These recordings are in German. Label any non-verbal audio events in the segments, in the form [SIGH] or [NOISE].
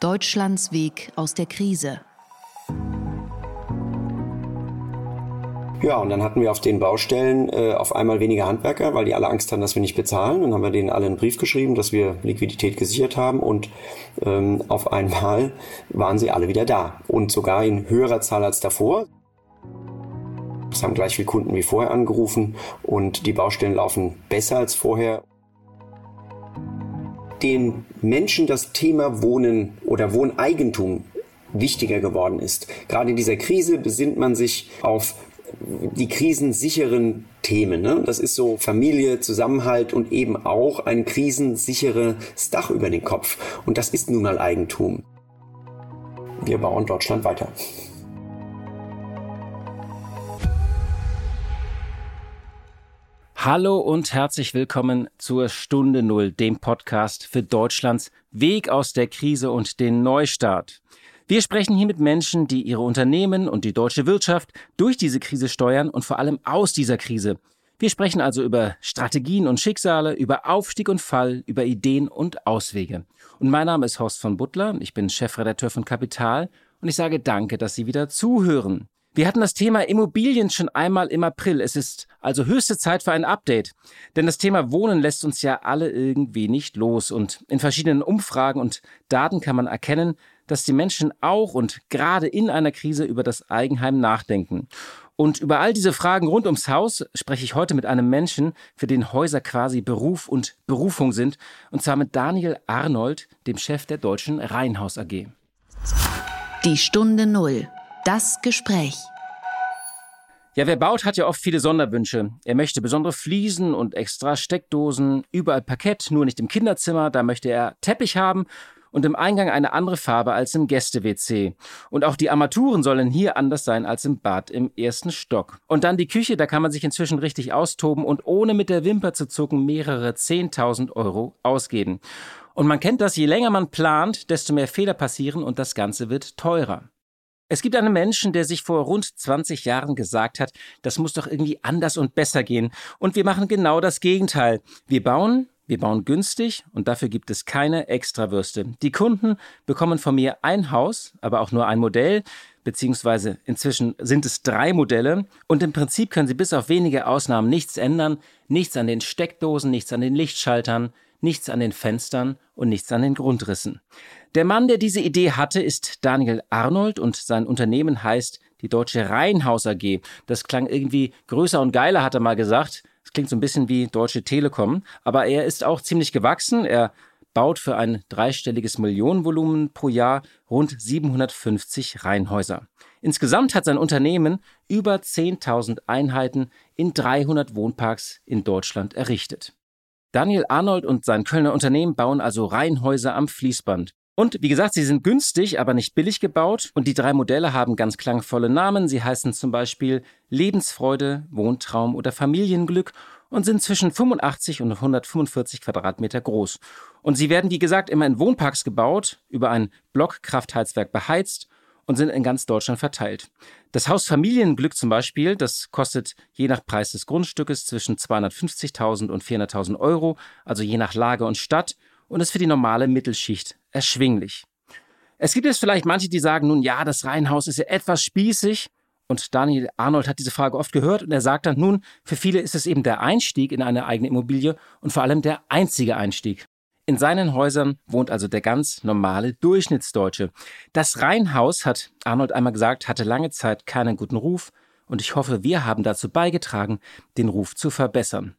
Deutschlands Weg aus der Krise. Ja, und dann hatten wir auf den Baustellen äh, auf einmal weniger Handwerker, weil die alle Angst hatten, dass wir nicht bezahlen. Dann haben wir denen alle einen Brief geschrieben, dass wir Liquidität gesichert haben und ähm, auf einmal waren sie alle wieder da und sogar in höherer Zahl als davor. Es haben gleich viele Kunden wie vorher angerufen und die Baustellen laufen besser als vorher den Menschen das Thema Wohnen oder Wohneigentum wichtiger geworden ist. Gerade in dieser Krise besinnt man sich auf die krisensicheren Themen. Ne? Das ist so Familie, Zusammenhalt und eben auch ein krisensicheres Dach über den Kopf. Und das ist nun mal Eigentum. Wir bauen Deutschland weiter. Hallo und herzlich willkommen zur Stunde Null, dem Podcast für Deutschlands Weg aus der Krise und den Neustart. Wir sprechen hier mit Menschen, die ihre Unternehmen und die deutsche Wirtschaft durch diese Krise steuern und vor allem aus dieser Krise. Wir sprechen also über Strategien und Schicksale, über Aufstieg und Fall, über Ideen und Auswege. Und mein Name ist Horst von Butler, ich bin Chefredakteur von Kapital und ich sage danke, dass Sie wieder zuhören. Wir hatten das Thema Immobilien schon einmal im April. Es ist also höchste Zeit für ein Update. Denn das Thema Wohnen lässt uns ja alle irgendwie nicht los. Und in verschiedenen Umfragen und Daten kann man erkennen, dass die Menschen auch und gerade in einer Krise über das Eigenheim nachdenken. Und über all diese Fragen rund ums Haus spreche ich heute mit einem Menschen, für den Häuser quasi Beruf und Berufung sind. Und zwar mit Daniel Arnold, dem Chef der Deutschen Reihenhaus AG. Die Stunde Null das Gespräch. Ja, wer baut, hat ja oft viele Sonderwünsche. Er möchte besondere Fliesen und extra Steckdosen, überall Parkett, nur nicht im Kinderzimmer. Da möchte er Teppich haben und im Eingang eine andere Farbe als im Gäste-WC. Und auch die Armaturen sollen hier anders sein als im Bad im ersten Stock. Und dann die Küche, da kann man sich inzwischen richtig austoben und ohne mit der Wimper zu zucken mehrere 10.000 Euro ausgeben. Und man kennt das, je länger man plant, desto mehr Fehler passieren und das Ganze wird teurer. Es gibt einen Menschen, der sich vor rund 20 Jahren gesagt hat, das muss doch irgendwie anders und besser gehen. Und wir machen genau das Gegenteil. Wir bauen, wir bauen günstig und dafür gibt es keine Extrawürste. Die Kunden bekommen von mir ein Haus, aber auch nur ein Modell, beziehungsweise inzwischen sind es drei Modelle und im Prinzip können sie bis auf wenige Ausnahmen nichts ändern, nichts an den Steckdosen, nichts an den Lichtschaltern, nichts an den Fenstern und nichts an den Grundrissen. Der Mann, der diese Idee hatte, ist Daniel Arnold und sein Unternehmen heißt die Deutsche Reihenhaus AG. Das klang irgendwie größer und geiler, hat er mal gesagt. Das klingt so ein bisschen wie Deutsche Telekom, aber er ist auch ziemlich gewachsen. Er baut für ein dreistelliges Millionenvolumen pro Jahr rund 750 Reihenhäuser. Insgesamt hat sein Unternehmen über 10.000 Einheiten in 300 Wohnparks in Deutschland errichtet. Daniel Arnold und sein Kölner Unternehmen bauen also Reihenhäuser am Fließband. Und wie gesagt, sie sind günstig, aber nicht billig gebaut. Und die drei Modelle haben ganz klangvolle Namen. Sie heißen zum Beispiel Lebensfreude, Wohntraum oder Familienglück und sind zwischen 85 und 145 Quadratmeter groß. Und sie werden, wie gesagt, immer in Wohnparks gebaut, über ein Blockkraftheizwerk beheizt und sind in ganz Deutschland verteilt. Das Haus Familienglück zum Beispiel, das kostet je nach Preis des Grundstückes zwischen 250.000 und 400.000 Euro, also je nach Lage und Stadt und ist für die normale Mittelschicht erschwinglich. Es gibt jetzt vielleicht manche, die sagen, nun ja, das Reihenhaus ist ja etwas spießig. Und Daniel Arnold hat diese Frage oft gehört und er sagt dann, nun, für viele ist es eben der Einstieg in eine eigene Immobilie und vor allem der einzige Einstieg. In seinen Häusern wohnt also der ganz normale Durchschnittsdeutsche. Das Reihenhaus, hat Arnold einmal gesagt, hatte lange Zeit keinen guten Ruf und ich hoffe, wir haben dazu beigetragen, den Ruf zu verbessern.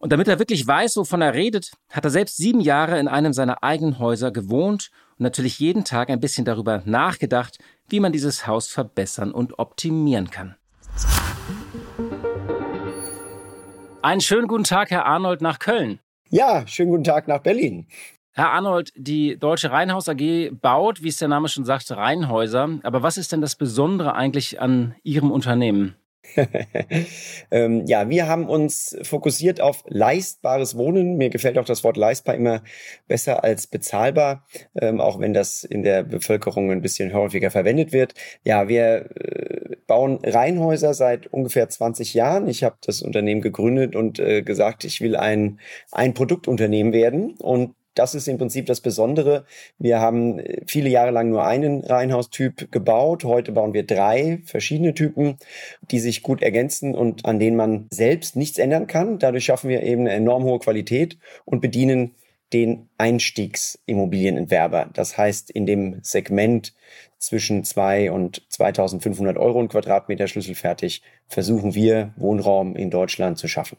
Und damit er wirklich weiß, wovon er redet, hat er selbst sieben Jahre in einem seiner eigenen Häuser gewohnt und natürlich jeden Tag ein bisschen darüber nachgedacht, wie man dieses Haus verbessern und optimieren kann. Einen schönen guten Tag, Herr Arnold, nach Köln. Ja, schönen guten Tag nach Berlin. Herr Arnold, die Deutsche Reihenhaus AG baut, wie es der Name schon sagt, Reihenhäuser. Aber was ist denn das Besondere eigentlich an Ihrem Unternehmen? [LAUGHS] ähm, ja, wir haben uns fokussiert auf leistbares Wohnen. Mir gefällt auch das Wort leistbar immer besser als bezahlbar, ähm, auch wenn das in der Bevölkerung ein bisschen häufiger verwendet wird. Ja, wir äh, bauen Reihenhäuser seit ungefähr 20 Jahren. Ich habe das Unternehmen gegründet und äh, gesagt, ich will ein, ein Produktunternehmen werden und das ist im Prinzip das Besondere. Wir haben äh, viele Jahre lang nur einen Reihenhaustyp gebaut. Heute bauen wir drei verschiedene Typen, die sich gut ergänzen und an denen man selbst nichts ändern kann. Dadurch schaffen wir eben eine enorm hohe Qualität und bedienen den Einstiegsimmobilienentwerber. Das heißt, in dem Segment zwischen zwei und 2500 Euro ein Quadratmeter schlüsselfertig versuchen wir Wohnraum in Deutschland zu schaffen.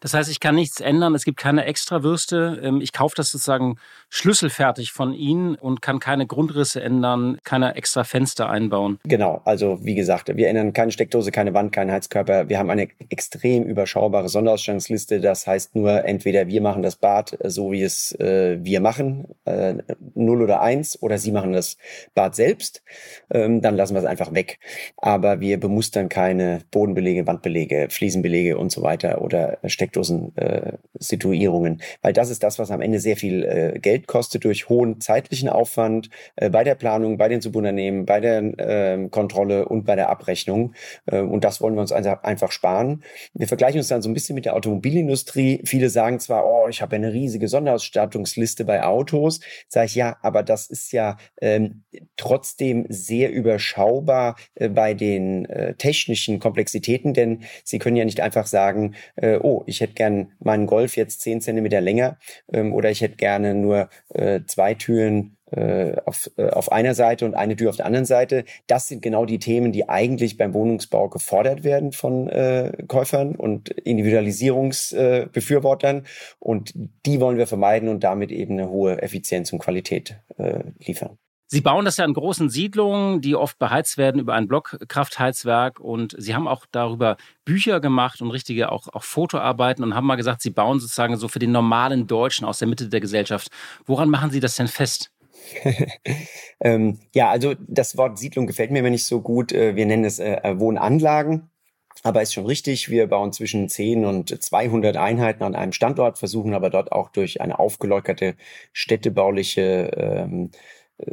Das heißt, ich kann nichts ändern, es gibt keine Extrawürste. Ähm, ich kaufe das sozusagen schlüsselfertig von Ihnen und kann keine Grundrisse ändern, keine extra Fenster einbauen. Genau, also wie gesagt, wir ändern keine Steckdose, keine Wand, keinen Heizkörper. Wir haben eine extrem überschaubare Sonderausstellungsliste. Das heißt nur, entweder wir machen das Bad äh, so, wie es äh, wir machen, äh, 0 oder 1, oder Sie machen das Bad selbst. Ähm, dann lassen wir es einfach weg. Aber wir bemustern keine Bodenbelege, Wandbelege, Fliesenbelege und so weiter oder Steckdosen-Situierungen, äh, weil das ist das, was am Ende sehr viel äh, Geld kostet durch hohen zeitlichen Aufwand äh, bei der Planung, bei den Subunternehmen, bei der äh, Kontrolle und bei der Abrechnung. Äh, und das wollen wir uns einfach sparen. Wir vergleichen uns dann so ein bisschen mit der Automobilindustrie. Viele sagen zwar, oh, ich habe eine riesige Sonderausstattungsliste bei Autos. Sage ich ja, aber das ist ja ähm, trotzdem sehr überschaubar äh, bei den äh, technischen Komplexitäten, denn Sie können ja nicht einfach sagen, äh, oh, ich hätte gern meinen Golf jetzt zehn Zentimeter länger ähm, oder ich hätte gerne nur äh, zwei Türen äh, auf, äh, auf einer Seite und eine Tür auf der anderen Seite. Das sind genau die Themen, die eigentlich beim Wohnungsbau gefordert werden von äh, Käufern und Individualisierungsbefürwortern. Äh, und die wollen wir vermeiden und damit eben eine hohe Effizienz und Qualität äh, liefern. Sie bauen das ja in großen Siedlungen, die oft beheizt werden über ein Blockkraftheizwerk. Und Sie haben auch darüber Bücher gemacht und richtige auch, auch Fotoarbeiten und haben mal gesagt, Sie bauen sozusagen so für den normalen Deutschen aus der Mitte der Gesellschaft. Woran machen Sie das denn fest? [LAUGHS] ähm, ja, also das Wort Siedlung gefällt mir immer nicht so gut. Äh, wir nennen es äh, äh, Wohnanlagen. Aber ist schon richtig, wir bauen zwischen 10 und 200 Einheiten an einem Standort, versuchen aber dort auch durch eine aufgelockerte städtebauliche ähm,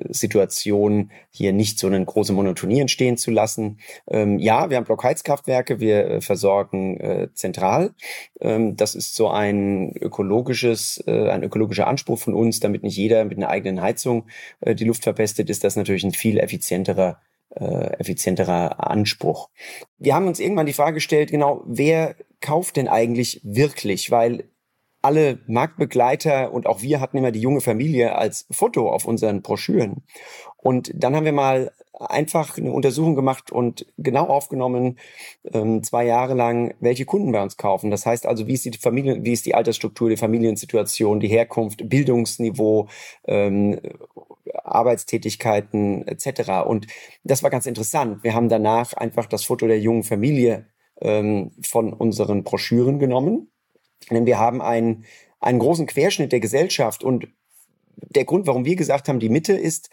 Situation hier nicht so eine große Monotonie entstehen zu lassen. Ähm, ja, wir haben Blockheizkraftwerke, wir äh, versorgen äh, zentral. Ähm, das ist so ein ökologisches, äh, ein ökologischer Anspruch von uns, damit nicht jeder mit einer eigenen Heizung äh, die Luft verpestet, ist das natürlich ein viel effizienterer äh, effizienterer Anspruch. Wir haben uns irgendwann die Frage gestellt, genau, wer kauft denn eigentlich wirklich? Weil alle Marktbegleiter und auch wir hatten immer die junge Familie als Foto auf unseren Broschüren. Und dann haben wir mal einfach eine Untersuchung gemacht und genau aufgenommen, ähm, zwei Jahre lang, welche Kunden bei uns kaufen. Das heißt also, wie ist die Familie, wie ist die Altersstruktur, die Familiensituation, die Herkunft, Bildungsniveau, ähm, Arbeitstätigkeiten etc. Und das war ganz interessant. Wir haben danach einfach das Foto der jungen Familie ähm, von unseren Broschüren genommen denn wir haben einen, einen großen Querschnitt der Gesellschaft und der Grund, warum wir gesagt haben, die Mitte ist,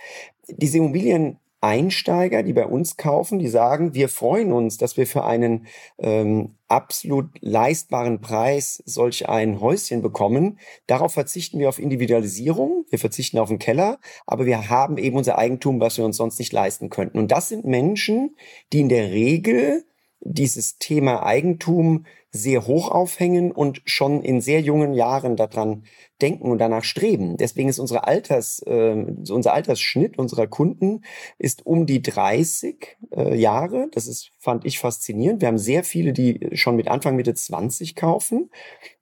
diese Immobilieneinsteiger, die bei uns kaufen, die sagen, wir freuen uns, dass wir für einen ähm, absolut leistbaren Preis solch ein Häuschen bekommen. Darauf verzichten wir auf Individualisierung, wir verzichten auf den Keller, aber wir haben eben unser Eigentum, was wir uns sonst nicht leisten könnten. Und das sind Menschen, die in der Regel dieses Thema Eigentum sehr hoch aufhängen und schon in sehr jungen Jahren daran denken und danach streben. Deswegen ist unsere Alters, äh, unser Altersschnitt unserer Kunden ist um die 30 äh, Jahre. Das ist, fand ich faszinierend. Wir haben sehr viele, die schon mit Anfang Mitte 20 kaufen.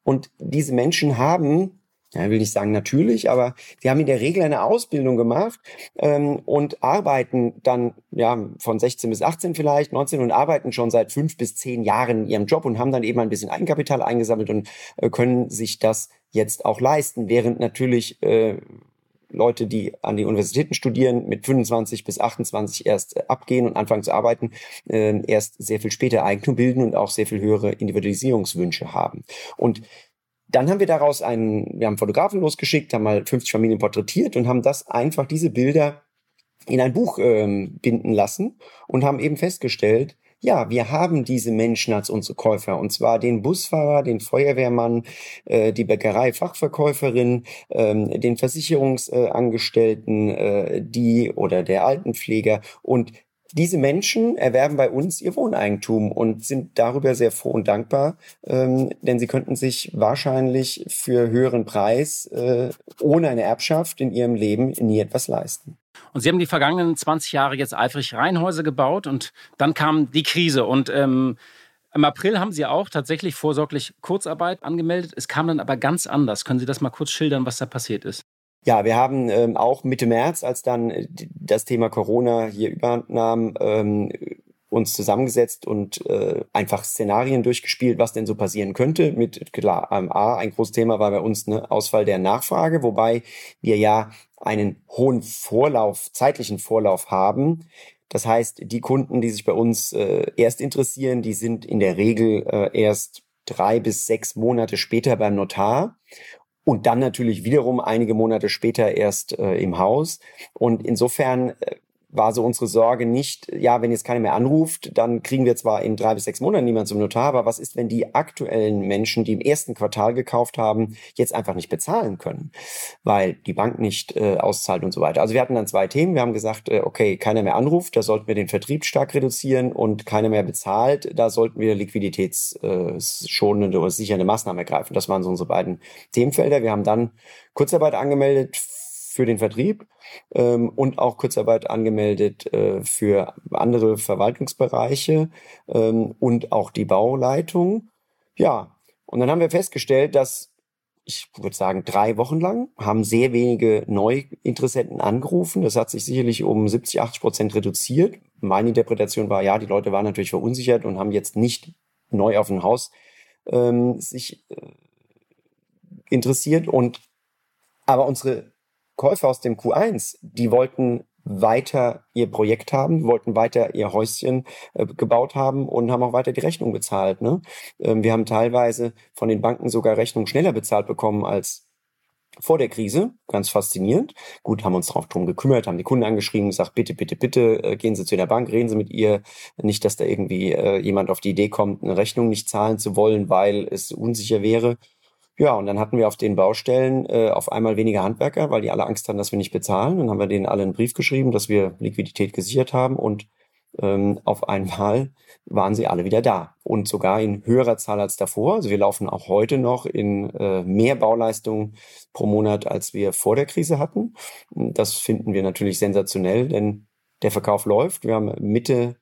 Und diese Menschen haben ja, will nicht sagen natürlich, aber sie haben in der Regel eine Ausbildung gemacht ähm, und arbeiten dann ja von 16 bis 18 vielleicht, 19 und arbeiten schon seit fünf bis zehn Jahren in ihrem Job und haben dann eben ein bisschen Eigenkapital eingesammelt und äh, können sich das jetzt auch leisten, während natürlich äh, Leute, die an die Universitäten studieren, mit 25 bis 28 erst äh, abgehen und anfangen zu arbeiten, äh, erst sehr viel später Eigentum bilden und auch sehr viel höhere Individualisierungswünsche haben. Und dann haben wir daraus einen, wir haben Fotografen losgeschickt, haben mal 50 Familien porträtiert und haben das einfach, diese Bilder in ein Buch ähm, binden lassen und haben eben festgestellt, ja, wir haben diese Menschen als unsere Käufer, und zwar den Busfahrer, den Feuerwehrmann, äh, die Bäckerei-Fachverkäuferin, ähm, den Versicherungsangestellten, äh, die oder der Altenpfleger. Und diese Menschen erwerben bei uns ihr Wohneigentum und sind darüber sehr froh und dankbar, ähm, denn sie könnten sich wahrscheinlich für höheren Preis äh, ohne eine Erbschaft in ihrem Leben nie etwas leisten. Und Sie haben die vergangenen 20 Jahre jetzt eifrig Reihenhäuser gebaut und dann kam die Krise und ähm, im April haben Sie auch tatsächlich vorsorglich Kurzarbeit angemeldet. Es kam dann aber ganz anders. Können Sie das mal kurz schildern, was da passiert ist? Ja, wir haben ähm, auch Mitte März, als dann äh, das Thema Corona hier überhand nahm, ähm, uns zusammengesetzt und äh, einfach Szenarien durchgespielt, was denn so passieren könnte. Mit klar, ähm, A, ein großes Thema war bei uns ne Ausfall der Nachfrage, wobei wir ja einen hohen Vorlauf, zeitlichen Vorlauf haben. Das heißt, die Kunden, die sich bei uns äh, erst interessieren, die sind in der Regel äh, erst drei bis sechs Monate später beim Notar und dann natürlich wiederum einige Monate später erst äh, im Haus. Und insofern äh, war so unsere Sorge nicht, ja, wenn jetzt keiner mehr anruft, dann kriegen wir zwar in drei bis sechs Monaten niemand zum Notar, aber was ist, wenn die aktuellen Menschen, die im ersten Quartal gekauft haben, jetzt einfach nicht bezahlen können, weil die Bank nicht äh, auszahlt und so weiter. Also wir hatten dann zwei Themen. Wir haben gesagt, äh, okay, keiner mehr anruft, da sollten wir den Vertrieb stark reduzieren und keiner mehr bezahlt, da sollten wir liquiditätsschonende oder sichernde Maßnahmen ergreifen. Das waren so unsere beiden Themenfelder. Wir haben dann Kurzarbeit angemeldet für den Vertrieb ähm, und auch Kurzarbeit angemeldet äh, für andere Verwaltungsbereiche ähm, und auch die Bauleitung. Ja, und dann haben wir festgestellt, dass ich würde sagen, drei Wochen lang haben sehr wenige Neuinteressenten angerufen. Das hat sich sicherlich um 70, 80 Prozent reduziert. Meine Interpretation war, ja, die Leute waren natürlich verunsichert und haben jetzt nicht neu auf ein Haus ähm, sich äh, interessiert. Und aber unsere Käufer aus dem Q1, die wollten weiter ihr Projekt haben, wollten weiter ihr Häuschen äh, gebaut haben und haben auch weiter die Rechnung bezahlt. Ne? Ähm, wir haben teilweise von den Banken sogar Rechnungen schneller bezahlt bekommen als vor der Krise, ganz faszinierend. Gut, haben uns darauf drum gekümmert, haben die Kunden angeschrieben, gesagt, bitte, bitte, bitte, äh, gehen Sie zu der Bank, reden Sie mit ihr. Nicht, dass da irgendwie äh, jemand auf die Idee kommt, eine Rechnung nicht zahlen zu wollen, weil es unsicher wäre. Ja, und dann hatten wir auf den Baustellen äh, auf einmal weniger Handwerker, weil die alle Angst hatten, dass wir nicht bezahlen. Dann haben wir denen alle einen Brief geschrieben, dass wir Liquidität gesichert haben und ähm, auf einmal waren sie alle wieder da und sogar in höherer Zahl als davor. Also wir laufen auch heute noch in äh, mehr Bauleistungen pro Monat, als wir vor der Krise hatten. Das finden wir natürlich sensationell, denn der Verkauf läuft. Wir haben Mitte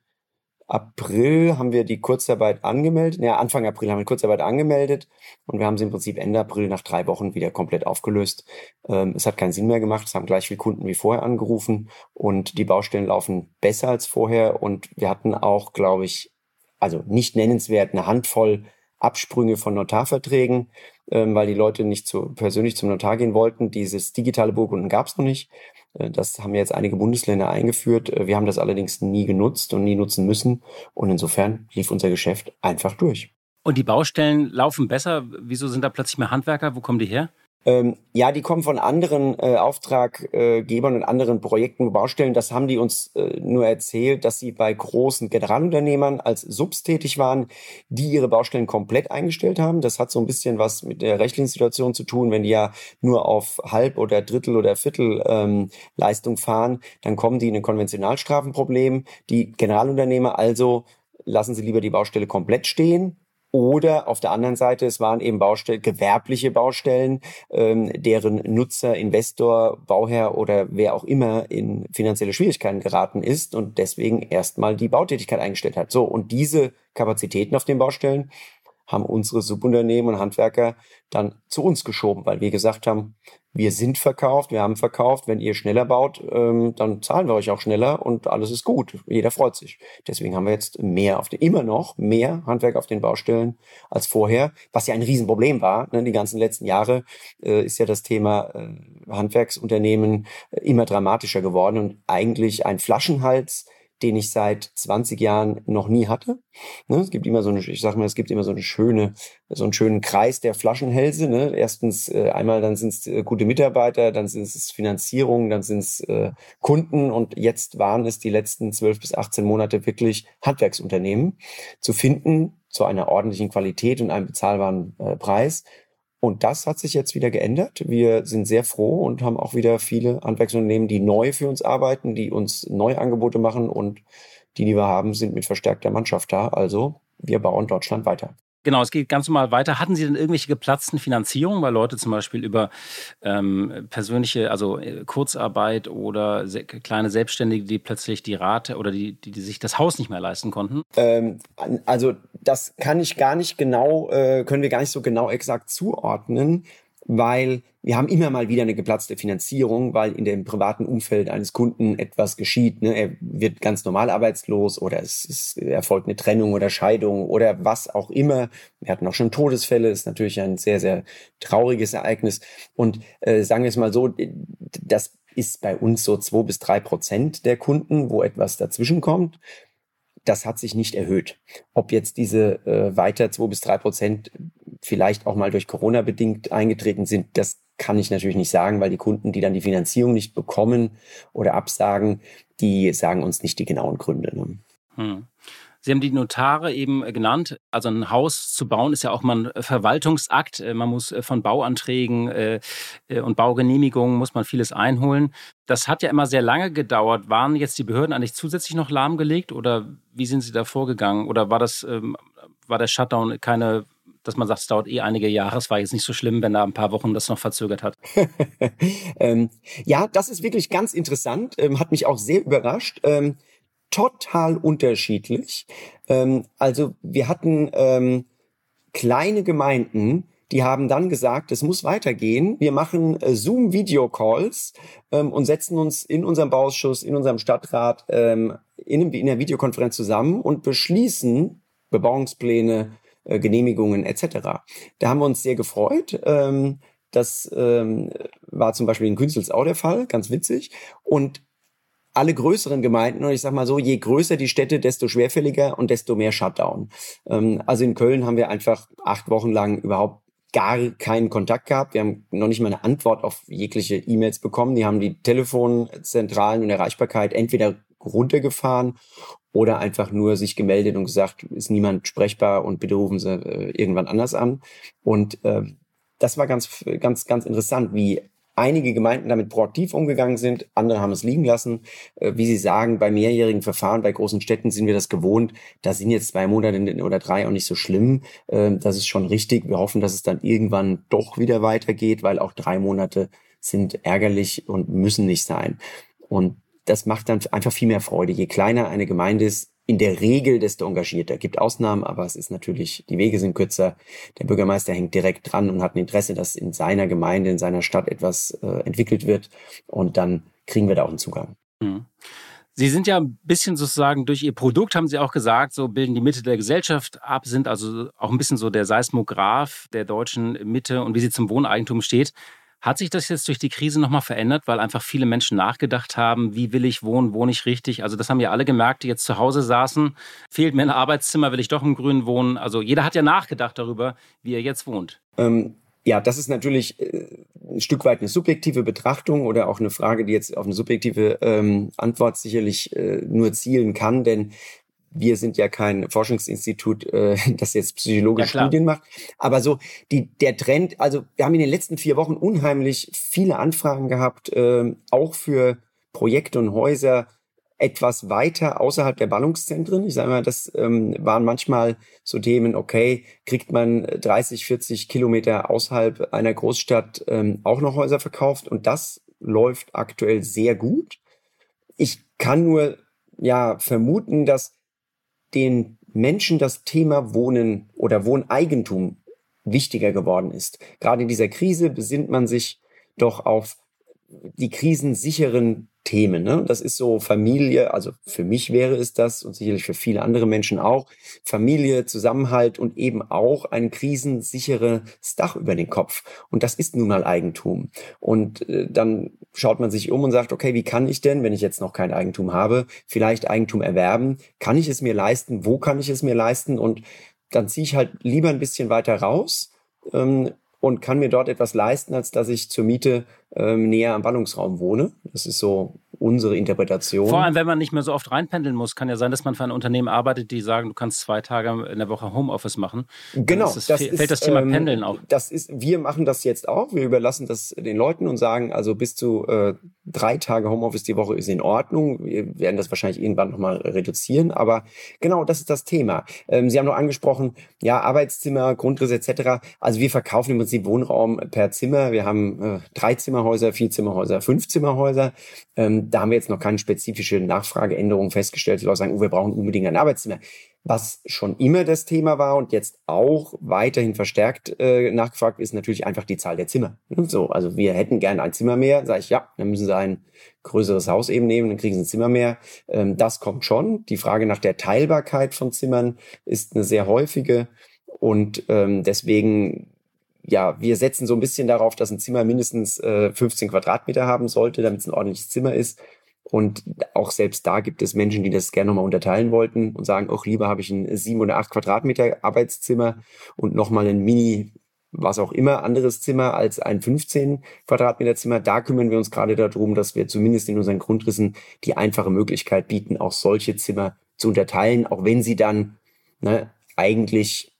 April haben wir die Kurzarbeit angemeldet. Ja, Anfang April haben wir die Kurzarbeit angemeldet und wir haben sie im Prinzip Ende April nach drei Wochen wieder komplett aufgelöst. Ähm, es hat keinen Sinn mehr gemacht. Es haben gleich viele Kunden wie vorher angerufen und die Baustellen laufen besser als vorher und wir hatten auch, glaube ich, also nicht nennenswert eine Handvoll Absprünge von Notarverträgen, ähm, weil die Leute nicht zu, persönlich zum Notar gehen wollten. Dieses digitale Burgunden gab es noch nicht. Äh, das haben jetzt einige Bundesländer eingeführt. Äh, wir haben das allerdings nie genutzt und nie nutzen müssen. Und insofern lief unser Geschäft einfach durch. Und die Baustellen laufen besser. Wieso sind da plötzlich mehr Handwerker? Wo kommen die her? Ähm, ja, die kommen von anderen äh, Auftraggebern und anderen Projekten, Baustellen. Das haben die uns äh, nur erzählt, dass sie bei großen Generalunternehmern als Subs tätig waren, die ihre Baustellen komplett eingestellt haben. Das hat so ein bisschen was mit der rechtlichen Situation zu tun. Wenn die ja nur auf Halb- oder Drittel- oder Viertel ähm, fahren, dann kommen die in ein Konventionalstrafenproblem. Die Generalunternehmer also lassen sie lieber die Baustelle komplett stehen oder auf der anderen Seite, es waren eben Baustellen, gewerbliche Baustellen, ähm, deren Nutzer, Investor, Bauherr oder wer auch immer in finanzielle Schwierigkeiten geraten ist und deswegen erstmal die Bautätigkeit eingestellt hat. So, und diese Kapazitäten auf den Baustellen haben unsere Subunternehmen und Handwerker dann zu uns geschoben, weil wir gesagt haben, wir sind verkauft, wir haben verkauft, wenn ihr schneller baut, ähm, dann zahlen wir euch auch schneller und alles ist gut. Jeder freut sich. Deswegen haben wir jetzt mehr auf den, immer noch mehr Handwerk auf den Baustellen als vorher, was ja ein Riesenproblem war. Ne? Die ganzen letzten Jahre äh, ist ja das Thema äh, Handwerksunternehmen äh, immer dramatischer geworden und eigentlich ein Flaschenhals den ich seit 20 Jahren noch nie hatte. Ne, es gibt immer so eine, ich sag mal, es gibt immer so eine schöne, so einen schönen Kreis der Flaschenhälse. Ne? Erstens äh, einmal, dann sind es äh, gute Mitarbeiter, dann sind es Finanzierung, dann sind es äh, Kunden und jetzt waren es die letzten 12 bis 18 Monate wirklich Handwerksunternehmen zu finden zu einer ordentlichen Qualität und einem bezahlbaren äh, Preis. Und das hat sich jetzt wieder geändert. Wir sind sehr froh und haben auch wieder viele Handwerksunternehmen, die neu für uns arbeiten, die uns neue Angebote machen und die, die wir haben, sind mit verstärkter Mannschaft da. Also wir bauen Deutschland weiter. Genau, es geht ganz normal weiter. Hatten Sie denn irgendwelche geplatzten Finanzierungen, weil Leute zum Beispiel über ähm, persönliche, also äh, Kurzarbeit oder se kleine Selbstständige, die plötzlich die Rate oder die, die, die sich das Haus nicht mehr leisten konnten? Ähm, also das kann ich gar nicht genau, äh, können wir gar nicht so genau exakt zuordnen weil wir haben immer mal wieder eine geplatzte Finanzierung, weil in dem privaten Umfeld eines Kunden etwas geschieht. Ne? Er wird ganz normal arbeitslos oder es, es erfolgt eine Trennung oder Scheidung oder was auch immer. Wir hatten auch schon Todesfälle, ist natürlich ein sehr, sehr trauriges Ereignis. Und äh, sagen wir es mal so, das ist bei uns so zwei bis drei Prozent der Kunden, wo etwas dazwischen kommt das hat sich nicht erhöht. Ob jetzt diese äh, weiter zwei bis drei Prozent vielleicht auch mal durch Corona bedingt eingetreten sind, das kann ich natürlich nicht sagen, weil die Kunden, die dann die Finanzierung nicht bekommen oder absagen, die sagen uns nicht die genauen Gründe. Ne? Hm. Sie haben die Notare eben genannt. Also ein Haus zu bauen ist ja auch mal ein Verwaltungsakt. Äh, man muss äh, von Bauanträgen äh, und Baugenehmigungen muss man vieles einholen. Das hat ja immer sehr lange gedauert. Waren jetzt die Behörden eigentlich zusätzlich noch lahmgelegt oder wie sind Sie da vorgegangen? Oder war das, ähm, war der Shutdown keine dass man sagt, es dauert eh einige Jahre. Es war jetzt nicht so schlimm, wenn da ein paar Wochen das noch verzögert hat. [LAUGHS] ähm, ja, das ist wirklich ganz interessant. Ähm, hat mich auch sehr überrascht. Ähm, total unterschiedlich. Ähm, also wir hatten ähm, kleine Gemeinden, die haben dann gesagt, es muss weitergehen. Wir machen äh, Zoom-Video-Calls ähm, und setzen uns in unserem Bauausschuss, in unserem Stadtrat ähm, in, in der Videokonferenz zusammen und beschließen Bebauungspläne, äh, Genehmigungen etc. Da haben wir uns sehr gefreut. Ähm, das ähm, war zum Beispiel in Künzelsau der Fall, ganz witzig. Und alle größeren Gemeinden, und ich sag mal so, je größer die Städte, desto schwerfälliger und desto mehr Shutdown. Ähm, also in Köln haben wir einfach acht Wochen lang überhaupt gar keinen Kontakt gehabt. Wir haben noch nicht mal eine Antwort auf jegliche E-Mails bekommen. Die haben die Telefonzentralen und Erreichbarkeit entweder runtergefahren oder einfach nur sich gemeldet und gesagt, ist niemand sprechbar und bitte rufen Sie äh, irgendwann anders an. Und äh, das war ganz, ganz, ganz interessant, wie einige Gemeinden damit proaktiv umgegangen sind, andere haben es liegen lassen. Äh, wie Sie sagen, bei mehrjährigen Verfahren bei großen Städten sind wir das gewohnt. Da sind jetzt zwei Monate oder drei auch nicht so schlimm. Äh, das ist schon richtig. Wir hoffen, dass es dann irgendwann doch wieder weitergeht, weil auch drei Monate sind ärgerlich und müssen nicht sein. Und das macht dann einfach viel mehr Freude. Je kleiner eine Gemeinde ist, in der Regel desto engagierter. Gibt Ausnahmen, aber es ist natürlich, die Wege sind kürzer. Der Bürgermeister hängt direkt dran und hat ein Interesse, dass in seiner Gemeinde, in seiner Stadt etwas äh, entwickelt wird. Und dann kriegen wir da auch einen Zugang. Mhm. Sie sind ja ein bisschen sozusagen durch Ihr Produkt, haben Sie auch gesagt, so bilden die Mitte der Gesellschaft ab, sind also auch ein bisschen so der Seismograph der deutschen Mitte und wie sie zum Wohneigentum steht. Hat sich das jetzt durch die Krise nochmal verändert, weil einfach viele Menschen nachgedacht haben, wie will ich wohnen, wohne ich richtig? Also das haben ja alle gemerkt, die jetzt zu Hause saßen. Fehlt mir ein Arbeitszimmer, will ich doch im Grünen wohnen? Also jeder hat ja nachgedacht darüber, wie er jetzt wohnt. Ähm, ja, das ist natürlich äh, ein Stück weit eine subjektive Betrachtung oder auch eine Frage, die jetzt auf eine subjektive ähm, Antwort sicherlich äh, nur zielen kann, denn wir sind ja kein Forschungsinstitut, äh, [LAUGHS] das jetzt psychologische ja, Studien macht. Aber so die, der Trend, also wir haben in den letzten vier Wochen unheimlich viele Anfragen gehabt, äh, auch für Projekte und Häuser etwas weiter außerhalb der Ballungszentren. Ich sage mal, das ähm, waren manchmal so Themen, okay, kriegt man 30, 40 Kilometer außerhalb einer Großstadt ähm, auch noch Häuser verkauft und das läuft aktuell sehr gut. Ich kann nur ja vermuten, dass den Menschen das Thema Wohnen oder Wohneigentum wichtiger geworden ist. Gerade in dieser Krise besinnt man sich doch auf die krisensicheren Themen. Ne? Das ist so Familie, also für mich wäre es das und sicherlich für viele andere Menschen auch. Familie, Zusammenhalt und eben auch ein krisensicheres Dach über den Kopf. Und das ist nun mal Eigentum. Und äh, dann schaut man sich um und sagt, okay, wie kann ich denn, wenn ich jetzt noch kein Eigentum habe, vielleicht Eigentum erwerben? Kann ich es mir leisten? Wo kann ich es mir leisten? Und dann ziehe ich halt lieber ein bisschen weiter raus ähm, und kann mir dort etwas leisten, als dass ich zur Miete ähm, näher am Ballungsraum wohne. Das ist so unsere Interpretation. Vor allem, wenn man nicht mehr so oft reinpendeln muss, kann ja sein, dass man für ein Unternehmen arbeitet, die sagen, du kannst zwei Tage in der Woche Homeoffice machen. Genau. Das, das fällt das Thema ähm, Pendeln auch. Das ist, wir machen das jetzt auch. Wir überlassen das den Leuten und sagen, also bis zu äh, drei Tage Homeoffice die Woche ist in Ordnung. Wir werden das wahrscheinlich irgendwann nochmal reduzieren. Aber genau, das ist das Thema. Ähm, Sie haben noch angesprochen, ja, Arbeitszimmer, Grundriss etc. Also wir verkaufen im Prinzip Wohnraum per Zimmer. Wir haben äh, drei Zimmerhäuser, vier Zimmerhäuser, fünf Zimmerhäuser. Ähm, da haben wir jetzt noch keine spezifische Nachfrageänderung festgestellt, die Leute sagen, oh, wir brauchen unbedingt ein Arbeitszimmer. Was schon immer das Thema war und jetzt auch weiterhin verstärkt äh, nachgefragt ist, natürlich einfach die Zahl der Zimmer. So, also wir hätten gerne ein Zimmer mehr. Sage ich, ja, dann müssen Sie ein größeres Haus eben nehmen, dann kriegen Sie ein Zimmer mehr. Ähm, das kommt schon. Die Frage nach der Teilbarkeit von Zimmern ist eine sehr häufige und ähm, deswegen ja, wir setzen so ein bisschen darauf, dass ein Zimmer mindestens äh, 15 Quadratmeter haben sollte, damit es ein ordentliches Zimmer ist. Und auch selbst da gibt es Menschen, die das gerne nochmal unterteilen wollten und sagen, auch lieber habe ich ein sieben oder acht Quadratmeter Arbeitszimmer und nochmal ein Mini, was auch immer, anderes Zimmer als ein 15 Quadratmeter Zimmer. Da kümmern wir uns gerade darum, dass wir zumindest in unseren Grundrissen die einfache Möglichkeit bieten, auch solche Zimmer zu unterteilen, auch wenn sie dann ne, eigentlich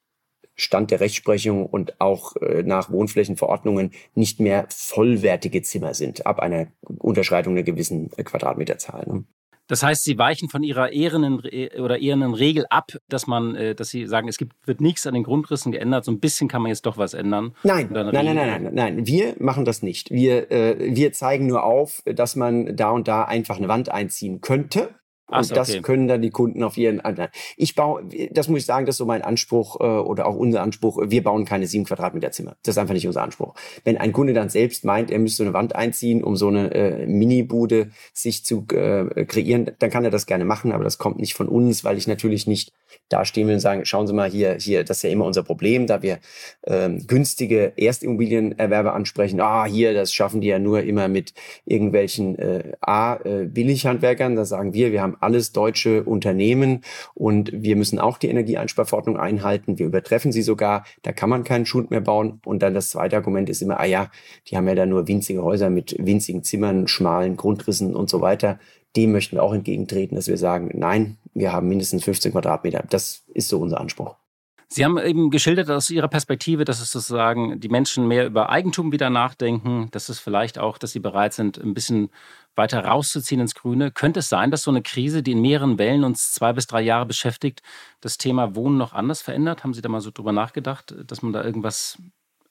Stand der Rechtsprechung und auch äh, nach Wohnflächenverordnungen nicht mehr vollwertige Zimmer sind, ab einer Unterschreitung einer gewissen äh, Quadratmeterzahl. Ne? Das heißt, Sie weichen von Ihrer ehrenen oder ehrenen Regel ab, dass man, äh, dass Sie sagen, es gibt, wird nichts an den Grundrissen geändert. So ein bisschen kann man jetzt doch was ändern. Nein, nein, nein, nein, nein, nein, nein. Wir machen das nicht. Wir, äh, wir zeigen nur auf, dass man da und da einfach eine Wand einziehen könnte. Und so, das okay. können dann die Kunden auf ihren anderen. Ich baue, das muss ich sagen, das ist so mein Anspruch äh, oder auch unser Anspruch. Wir bauen keine sieben Quadratmeter Zimmer. Das ist einfach nicht unser Anspruch. Wenn ein Kunde dann selbst meint, er müsste eine Wand einziehen, um so eine äh, Mini-Bude sich zu äh, kreieren, dann kann er das gerne machen, aber das kommt nicht von uns, weil ich natürlich nicht da stehen will und sagen, schauen Sie mal hier, hier, das ist ja immer unser Problem, da wir ähm, günstige Erstimmobilienerwerbe ansprechen. Ah, hier, das schaffen die ja nur immer mit irgendwelchen äh, A, äh, Billighandwerkern. Da sagen wir, wir haben alles deutsche Unternehmen und wir müssen auch die Energieeinsparverordnung einhalten. Wir übertreffen sie sogar. Da kann man keinen Schund mehr bauen. Und dann das zweite Argument ist immer, ah ja, die haben ja da nur winzige Häuser mit winzigen Zimmern, schmalen Grundrissen und so weiter. Dem möchten wir auch entgegentreten, dass wir sagen, nein, wir haben mindestens 15 Quadratmeter. Das ist so unser Anspruch. Sie haben eben geschildert aus Ihrer Perspektive, dass es sozusagen die Menschen mehr über Eigentum wieder nachdenken, dass es vielleicht auch, dass sie bereit sind, ein bisschen weiter rauszuziehen ins Grüne. Könnte es sein, dass so eine Krise, die in mehreren Wellen uns zwei bis drei Jahre beschäftigt, das Thema Wohnen noch anders verändert? Haben Sie da mal so drüber nachgedacht, dass man da irgendwas,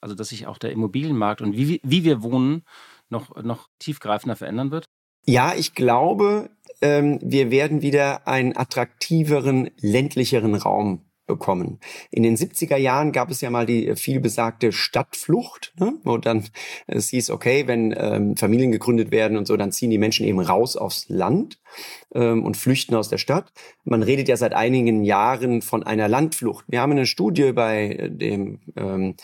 also dass sich auch der Immobilienmarkt und wie, wie wir wohnen noch, noch tiefgreifender verändern wird? Ja, ich glaube, ähm, wir werden wieder einen attraktiveren, ländlicheren Raum bekommen. In den 70er Jahren gab es ja mal die vielbesagte Stadtflucht, ne? wo dann es hieß, okay, wenn ähm, Familien gegründet werden und so, dann ziehen die Menschen eben raus aufs Land ähm, und flüchten aus der Stadt. Man redet ja seit einigen Jahren von einer Landflucht. Wir haben eine Studie bei dem ähm,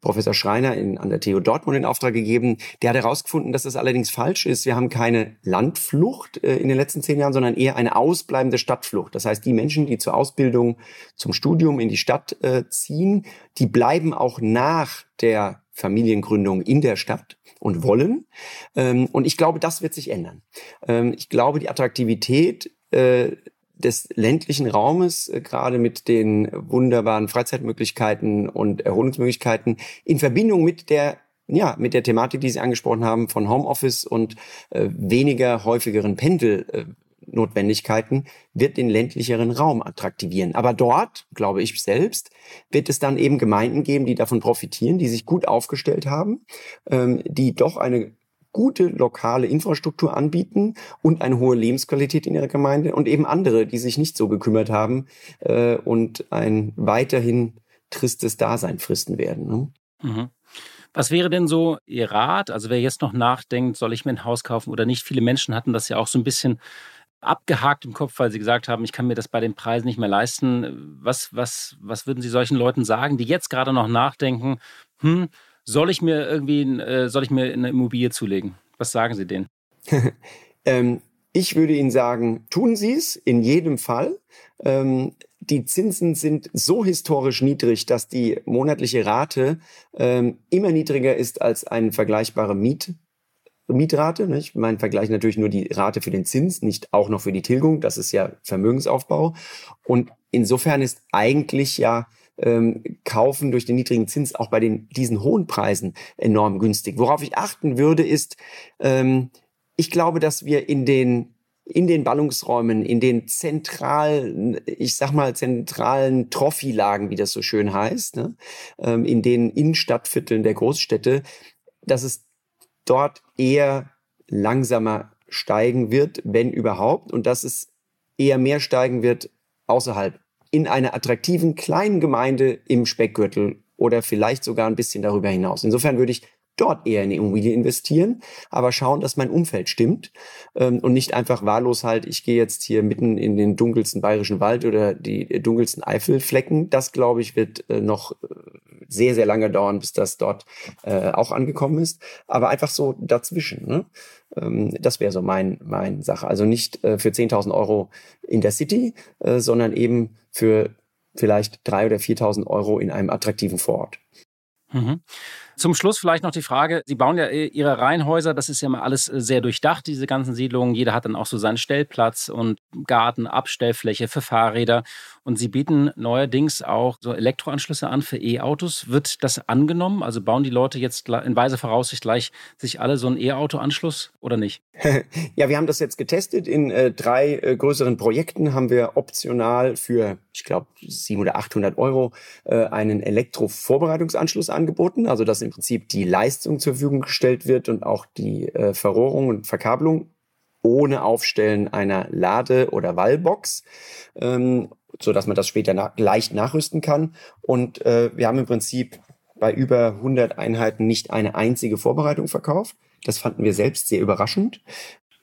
Professor Schreiner in, an der TU Dortmund in Auftrag gegeben. Der hat herausgefunden, dass das allerdings falsch ist. Wir haben keine Landflucht äh, in den letzten zehn Jahren, sondern eher eine ausbleibende Stadtflucht. Das heißt, die Menschen, die zur Ausbildung, zum Studium in die Stadt äh, ziehen, die bleiben auch nach der Familiengründung in der Stadt und wollen. Ähm, und ich glaube, das wird sich ändern. Ähm, ich glaube, die Attraktivität äh, des ländlichen Raumes, äh, gerade mit den wunderbaren Freizeitmöglichkeiten und Erholungsmöglichkeiten in Verbindung mit der ja, mit der Thematik, die Sie angesprochen haben, von Homeoffice und äh, weniger häufigeren Pendelnotwendigkeiten, wird den ländlicheren Raum attraktivieren. Aber dort, glaube ich selbst, wird es dann eben Gemeinden geben, die davon profitieren, die sich gut aufgestellt haben, ähm, die doch eine gute lokale Infrastruktur anbieten und eine hohe Lebensqualität in ihrer Gemeinde und eben andere, die sich nicht so gekümmert haben äh, und ein weiterhin tristes Dasein fristen werden. Ne? Mhm. Was wäre denn so Ihr Rat? Also wer jetzt noch nachdenkt, soll ich mir ein Haus kaufen oder nicht? Viele Menschen hatten das ja auch so ein bisschen abgehakt im Kopf, weil sie gesagt haben, ich kann mir das bei den Preisen nicht mehr leisten. Was, was, was würden Sie solchen Leuten sagen, die jetzt gerade noch nachdenken, hm, soll ich mir irgendwie, äh, soll ich mir eine Immobilie zulegen? Was sagen Sie denen? [LAUGHS] ähm, ich würde Ihnen sagen, tun Sie es in jedem Fall. Ähm, die Zinsen sind so historisch niedrig, dass die monatliche Rate ähm, immer niedriger ist als eine vergleichbare Miet, Mietrate. Ne? Ich meine, vergleiche natürlich nur die Rate für den Zins, nicht auch noch für die Tilgung. Das ist ja Vermögensaufbau. Und insofern ist eigentlich ja ähm, kaufen durch den niedrigen Zins auch bei den diesen hohen Preisen enorm günstig. Worauf ich achten würde, ist, ähm, ich glaube, dass wir in den in den Ballungsräumen, in den zentralen, ich sag mal zentralen Trophy-Lagen, wie das so schön heißt, ne? ähm, in den Innenstadtvierteln der Großstädte, dass es dort eher langsamer steigen wird, wenn überhaupt, und dass es eher mehr steigen wird außerhalb in einer attraktiven kleinen Gemeinde im Speckgürtel oder vielleicht sogar ein bisschen darüber hinaus. Insofern würde ich dort eher in die Immobilie investieren, aber schauen, dass mein Umfeld stimmt ähm, und nicht einfach wahllos halt, ich gehe jetzt hier mitten in den dunkelsten bayerischen Wald oder die dunkelsten Eifelflecken. Das, glaube ich, wird äh, noch äh, sehr, sehr lange dauern, bis das dort äh, auch angekommen ist. Aber einfach so dazwischen. Ne? Ähm, das wäre so mein, mein Sache. Also nicht äh, für 10.000 Euro in der City, äh, sondern eben für vielleicht 3.000 oder 4.000 Euro in einem attraktiven Vorort. Mhm. Zum Schluss vielleicht noch die Frage, Sie bauen ja äh, Ihre Reihenhäuser, das ist ja mal alles äh, sehr durchdacht, diese ganzen Siedlungen. Jeder hat dann auch so seinen Stellplatz und Garten, Abstellfläche für Fahrräder. Und Sie bieten neuerdings auch so Elektroanschlüsse an für E-Autos. Wird das angenommen? Also bauen die Leute jetzt in weiser Voraussicht gleich sich alle so einen E-Auto-Anschluss oder nicht? [LAUGHS] ja, wir haben das jetzt getestet. In äh, drei äh, größeren Projekten haben wir optional für, ich glaube, 700 oder 800 Euro äh, einen Elektrovorbereitungsanschluss angeboten. Also dass im Prinzip die Leistung zur Verfügung gestellt wird und auch die äh, Verrohrung und Verkabelung ohne Aufstellen einer Lade- oder Wallbox. Ähm, so dass man das später na leicht nachrüsten kann. Und äh, wir haben im Prinzip bei über 100 Einheiten nicht eine einzige Vorbereitung verkauft. Das fanden wir selbst sehr überraschend.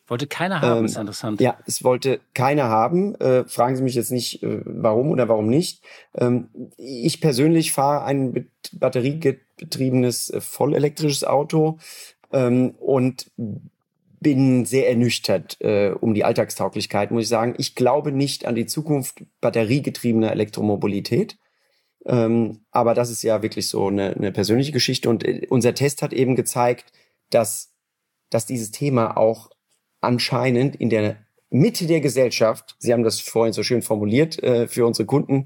Wollte keiner haben, ähm, ist interessant. Ja, es wollte keiner haben. Äh, fragen Sie mich jetzt nicht, äh, warum oder warum nicht. Ähm, ich persönlich fahre ein batteriegetriebenes, äh, vollelektrisches Auto ähm, und bin sehr ernüchtert äh, um die Alltagstauglichkeit, muss ich sagen. Ich glaube nicht an die Zukunft batteriegetriebener Elektromobilität. Ähm, aber das ist ja wirklich so eine, eine persönliche Geschichte. Und äh, unser Test hat eben gezeigt, dass, dass dieses Thema auch anscheinend in der Mitte der Gesellschaft, Sie haben das vorhin so schön formuliert äh, für unsere Kunden,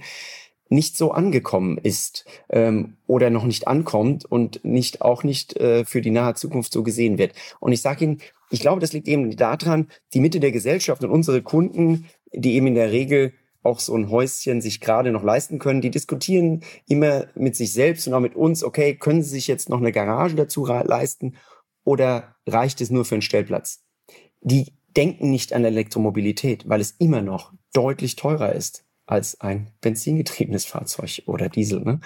nicht so angekommen ist ähm, oder noch nicht ankommt und nicht auch nicht äh, für die nahe Zukunft so gesehen wird. Und ich sage Ihnen, ich glaube, das liegt eben daran, die Mitte der Gesellschaft und unsere Kunden, die eben in der Regel auch so ein Häuschen sich gerade noch leisten können, die diskutieren immer mit sich selbst und auch mit uns, okay, können sie sich jetzt noch eine Garage dazu leisten oder reicht es nur für einen Stellplatz? Die denken nicht an Elektromobilität, weil es immer noch deutlich teurer ist als ein benzingetriebenes Fahrzeug oder Diesel. Ne?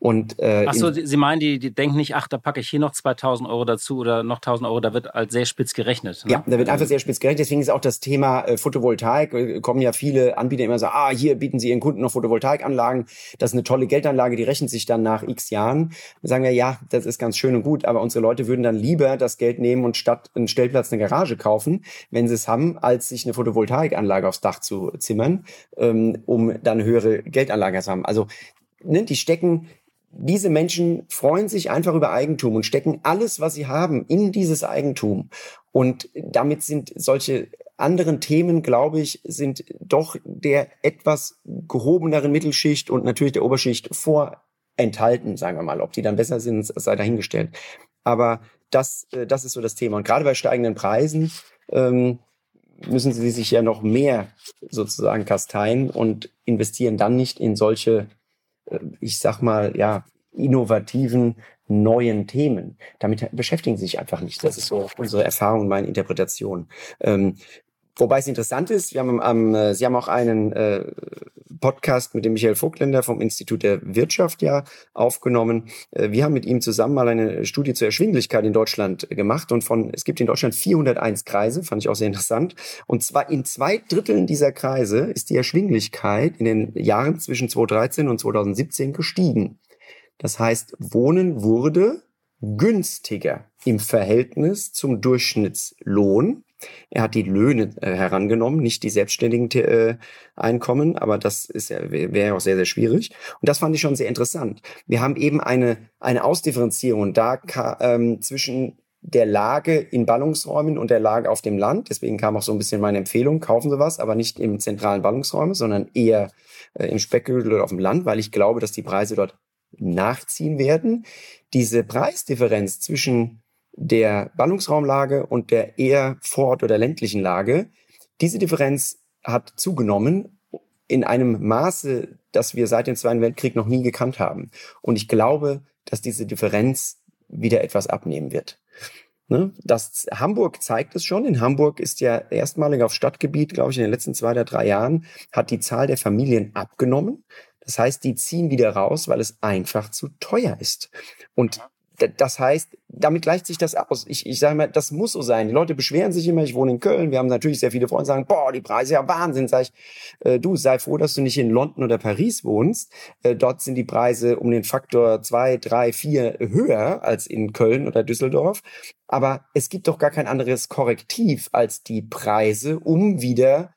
Und, äh, ach so, Sie meinen, die, die denken nicht, ach, da packe ich hier noch 2000 Euro dazu oder noch 1000 Euro, da wird halt sehr spitz gerechnet. Ne? Ja, da wird einfach sehr spitz gerechnet. Deswegen ist auch das Thema äh, Photovoltaik, äh, kommen ja viele Anbieter immer so, ah, hier bieten Sie Ihren Kunden noch Photovoltaikanlagen, das ist eine tolle Geldanlage, die rechnet sich dann nach x Jahren. Dann sagen wir, ja, das ist ganz schön und gut, aber unsere Leute würden dann lieber das Geld nehmen und statt einen Stellplatz eine Garage kaufen, wenn sie es haben, als sich eine Photovoltaikanlage aufs Dach zu zimmern, ähm, um dann höhere Geldanlage haben. Also ne, die stecken, diese Menschen freuen sich einfach über Eigentum und stecken alles, was sie haben, in dieses Eigentum. Und damit sind solche anderen Themen, glaube ich, sind doch der etwas gehobeneren Mittelschicht und natürlich der Oberschicht vorenthalten, sagen wir mal. Ob die dann besser sind, sei dahingestellt. Aber das, äh, das ist so das Thema. Und gerade bei steigenden Preisen ähm, müssen sie sich ja noch mehr sozusagen kasteien und investieren dann nicht in solche, äh, ich sag mal, ja, innovativen neuen Themen. Damit beschäftigen sie sich einfach nicht. Das ist so unsere Erfahrung, meine Interpretation. Ähm, wobei es interessant ist, wir haben am, äh, Sie haben auch einen äh, Podcast mit dem Michael Vogtländer vom Institut der Wirtschaft ja aufgenommen. Äh, wir haben mit ihm zusammen mal eine Studie zur Erschwinglichkeit in Deutschland gemacht und von, es gibt in Deutschland 401 Kreise, fand ich auch sehr interessant. Und zwar in zwei Dritteln dieser Kreise ist die Erschwinglichkeit in den Jahren zwischen 2013 und 2017 gestiegen. Das heißt, Wohnen wurde günstiger im Verhältnis zum Durchschnittslohn. Er hat die Löhne äh, herangenommen, nicht die selbstständigen äh, Einkommen, aber das ist ja, wäre auch sehr, sehr schwierig. Und das fand ich schon sehr interessant. Wir haben eben eine, eine Ausdifferenzierung da ähm, zwischen der Lage in Ballungsräumen und der Lage auf dem Land. Deswegen kam auch so ein bisschen meine Empfehlung, kaufen Sie was, aber nicht im zentralen Ballungsräume, sondern eher äh, im Speckgürtel oder auf dem Land, weil ich glaube, dass die Preise dort nachziehen werden. Diese Preisdifferenz zwischen der Ballungsraumlage und der eher Vorort- oder ländlichen Lage, diese Differenz hat zugenommen in einem Maße, das wir seit dem Zweiten Weltkrieg noch nie gekannt haben. Und ich glaube, dass diese Differenz wieder etwas abnehmen wird. Ne? Das Hamburg zeigt es schon. In Hamburg ist ja erstmalig auf Stadtgebiet, glaube ich, in den letzten zwei oder drei Jahren hat die Zahl der Familien abgenommen. Das heißt, die ziehen wieder raus, weil es einfach zu teuer ist. Und das heißt, damit gleicht sich das aus. Ich, ich sage mal, das muss so sein. Die Leute beschweren sich immer, ich wohne in Köln, wir haben natürlich sehr viele Freunde, sagen, boah, die Preise ja Wahnsinn. Sag ich, äh, du, sei froh, dass du nicht in London oder Paris wohnst. Äh, dort sind die Preise um den Faktor zwei, drei, vier höher als in Köln oder Düsseldorf. Aber es gibt doch gar kein anderes Korrektiv als die Preise, um wieder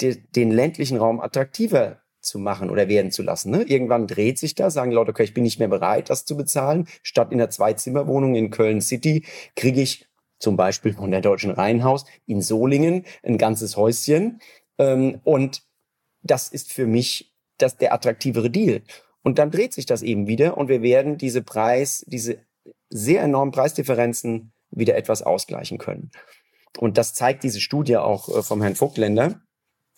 de, den ländlichen Raum attraktiver zu machen oder werden zu lassen. Ne? Irgendwann dreht sich das, sagen Leute, okay, ich bin nicht mehr bereit, das zu bezahlen. Statt in der Zwei-Zimmer-Wohnung in Köln City kriege ich zum Beispiel von der Deutschen Reihenhaus in Solingen ein ganzes Häuschen. Ähm, und das ist für mich das, der attraktivere Deal. Und dann dreht sich das eben wieder und wir werden diese Preis, diese sehr enormen Preisdifferenzen wieder etwas ausgleichen können. Und das zeigt diese Studie auch äh, vom Herrn Vogtländer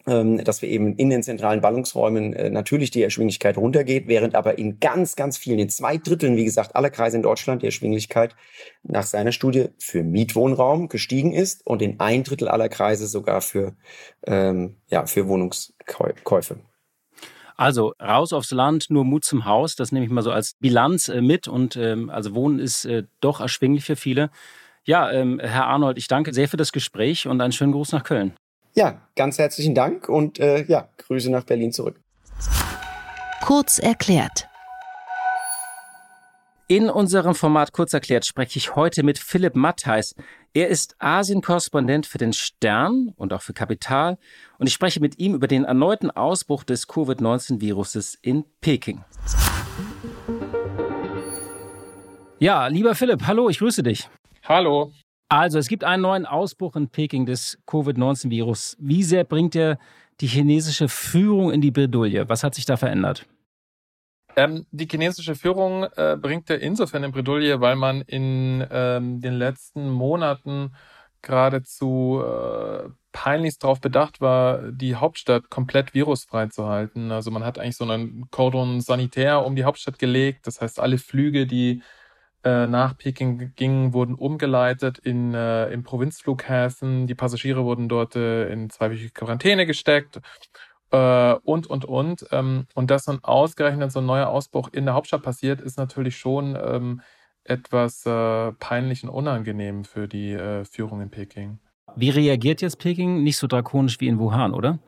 dass wir eben in den zentralen Ballungsräumen äh, natürlich die Erschwinglichkeit runtergeht, während aber in ganz, ganz vielen, in zwei Dritteln, wie gesagt, aller Kreise in Deutschland die Erschwinglichkeit nach seiner Studie für Mietwohnraum gestiegen ist und in ein Drittel aller Kreise sogar für, ähm, ja, für Wohnungskäufe. Also raus aufs Land, nur Mut zum Haus, das nehme ich mal so als Bilanz äh, mit und ähm, also Wohnen ist äh, doch erschwinglich für viele. Ja, ähm, Herr Arnold, ich danke sehr für das Gespräch und einen schönen Gruß nach Köln. Ja, ganz herzlichen Dank und äh, ja, Grüße nach Berlin zurück. Kurz erklärt. In unserem Format Kurz erklärt spreche ich heute mit Philipp Mattheis. Er ist Asien-Korrespondent für den Stern und auch für Kapital. Und ich spreche mit ihm über den erneuten Ausbruch des Covid-19-Viruses in Peking. Ja, lieber Philipp, hallo, ich grüße dich. Hallo. Also, es gibt einen neuen Ausbruch in Peking des Covid-19-Virus. Wie sehr bringt er die chinesische Führung in die Bredouille? Was hat sich da verändert? Ähm, die chinesische Führung äh, bringt er insofern in Bredouille, weil man in ähm, den letzten Monaten geradezu äh, peinlichst darauf bedacht war, die Hauptstadt komplett virusfrei zu halten. Also man hat eigentlich so einen Cordon sanitär um die Hauptstadt gelegt. Das heißt, alle Flüge, die äh, nach Peking gingen, wurden umgeleitet in, äh, in Provinzflughäfen. Die Passagiere wurden dort äh, in zweiwöchige Quarantäne gesteckt äh, und, und, und. Ähm, und dass dann ausgerechnet so ein neuer Ausbruch in der Hauptstadt passiert, ist natürlich schon ähm, etwas äh, peinlich und unangenehm für die äh, Führung in Peking. Wie reagiert jetzt Peking? Nicht so drakonisch wie in Wuhan, oder?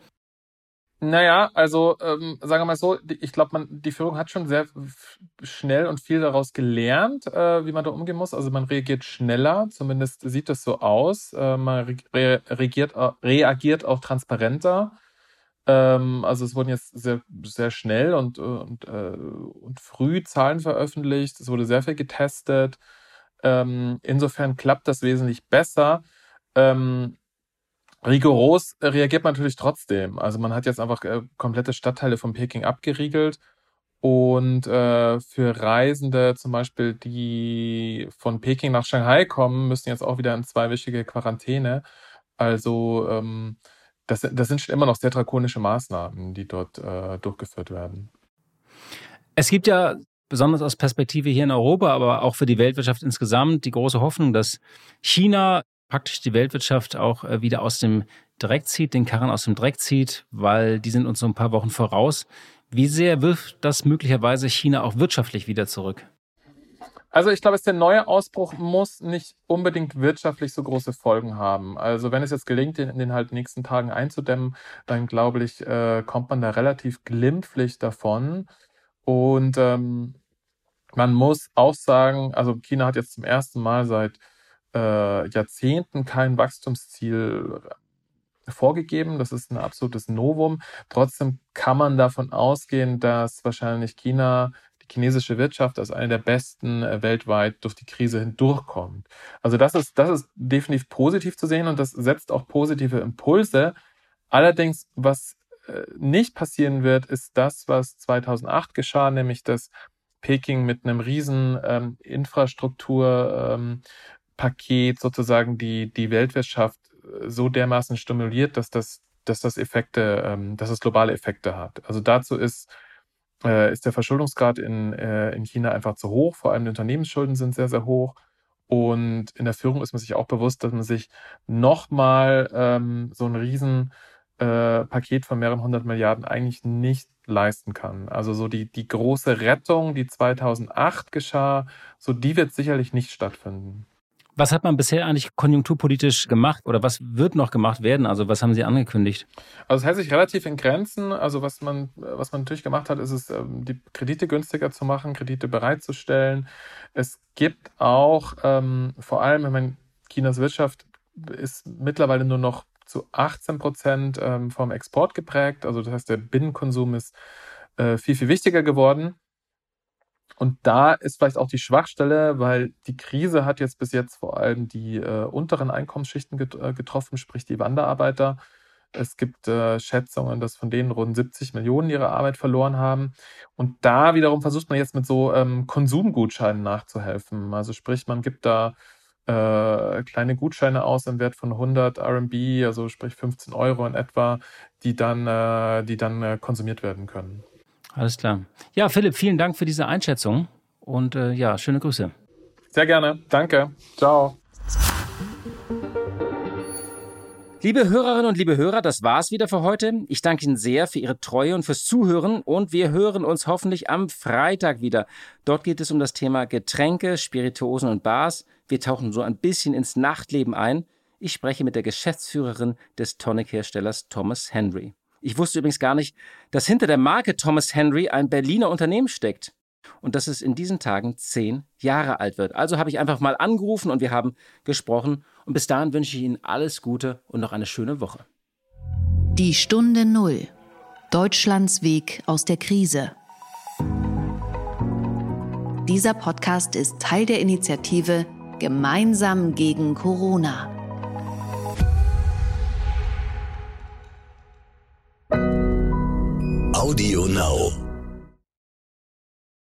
Naja, also ähm, sagen wir mal so, ich glaube, man die Führung hat schon sehr schnell und viel daraus gelernt, äh, wie man da umgehen muss. Also man reagiert schneller, zumindest sieht das so aus. Äh, man re reagiert, äh, reagiert auch transparenter. Ähm, also es wurden jetzt sehr, sehr schnell und, und, äh, und früh Zahlen veröffentlicht. Es wurde sehr viel getestet. Ähm, insofern klappt das wesentlich besser. Ähm, Rigoros reagiert man natürlich trotzdem. Also man hat jetzt einfach äh, komplette Stadtteile von Peking abgeriegelt. Und äh, für Reisende zum Beispiel, die von Peking nach Shanghai kommen, müssen jetzt auch wieder in zweiwöchige Quarantäne. Also ähm, das, das sind schon immer noch sehr drakonische Maßnahmen, die dort äh, durchgeführt werden. Es gibt ja besonders aus Perspektive hier in Europa, aber auch für die Weltwirtschaft insgesamt die große Hoffnung, dass China praktisch die Weltwirtschaft auch äh, wieder aus dem Dreck zieht, den Karren aus dem Dreck zieht, weil die sind uns so ein paar Wochen voraus. Wie sehr wirft das möglicherweise China auch wirtschaftlich wieder zurück? Also ich glaube, der neue Ausbruch muss nicht unbedingt wirtschaftlich so große Folgen haben. Also wenn es jetzt gelingt, den in den halt nächsten Tagen einzudämmen, dann glaube ich, äh, kommt man da relativ glimpflich davon. Und ähm, man muss auch sagen, also China hat jetzt zum ersten Mal seit äh, Jahrzehnten kein Wachstumsziel vorgegeben. Das ist ein absolutes Novum. Trotzdem kann man davon ausgehen, dass wahrscheinlich China chinesische Wirtschaft als eine der besten äh, weltweit durch die Krise hindurchkommt. Also das ist, das ist definitiv positiv zu sehen und das setzt auch positive Impulse. Allerdings, was äh, nicht passieren wird, ist das, was 2008 geschah, nämlich dass Peking mit einem riesen ähm, Infrastrukturpaket ähm, sozusagen die, die Weltwirtschaft äh, so dermaßen stimuliert, dass das, dass das Effekte, ähm, dass es globale Effekte hat. Also dazu ist äh, ist der Verschuldungsgrad in, äh, in China einfach zu hoch. Vor allem die Unternehmensschulden sind sehr, sehr hoch. Und in der Führung ist man sich auch bewusst, dass man sich nochmal ähm, so ein riesen äh, Paket von mehreren hundert Milliarden eigentlich nicht leisten kann. Also so die, die große Rettung, die 2008 geschah, so die wird sicherlich nicht stattfinden. Was hat man bisher eigentlich konjunkturpolitisch gemacht oder was wird noch gemacht werden? Also was haben Sie angekündigt? Also es hält sich relativ in Grenzen. Also was man, was man natürlich gemacht hat, ist es, ähm, die Kredite günstiger zu machen, Kredite bereitzustellen. Es gibt auch ähm, vor allem, wenn man Chinas Wirtschaft ist mittlerweile nur noch zu 18 Prozent ähm, vom Export geprägt. Also das heißt, der Binnenkonsum ist äh, viel, viel wichtiger geworden. Und da ist vielleicht auch die Schwachstelle, weil die Krise hat jetzt bis jetzt vor allem die äh, unteren Einkommensschichten get äh, getroffen, sprich die Wanderarbeiter. Es gibt äh, Schätzungen, dass von denen rund 70 Millionen ihre Arbeit verloren haben. Und da wiederum versucht man jetzt mit so ähm, Konsumgutscheinen nachzuhelfen. Also sprich, man gibt da äh, kleine Gutscheine aus im Wert von 100 RMB, also sprich 15 Euro in etwa, die dann, äh, die dann äh, konsumiert werden können. Alles klar. Ja, Philipp, vielen Dank für diese Einschätzung und äh, ja, schöne Grüße. Sehr gerne. Danke. Ciao. Liebe Hörerinnen und liebe Hörer, das war's wieder für heute. Ich danke Ihnen sehr für Ihre Treue und fürs Zuhören und wir hören uns hoffentlich am Freitag wieder. Dort geht es um das Thema Getränke, Spirituosen und Bars. Wir tauchen so ein bisschen ins Nachtleben ein. Ich spreche mit der Geschäftsführerin des Tonic-Herstellers Thomas Henry. Ich wusste übrigens gar nicht, dass hinter der Marke Thomas Henry ein Berliner Unternehmen steckt und dass es in diesen Tagen zehn Jahre alt wird. Also habe ich einfach mal angerufen und wir haben gesprochen. Und bis dahin wünsche ich Ihnen alles Gute und noch eine schöne Woche. Die Stunde Null. Deutschlands Weg aus der Krise. Dieser Podcast ist Teil der Initiative Gemeinsam gegen Corona. Audio Now.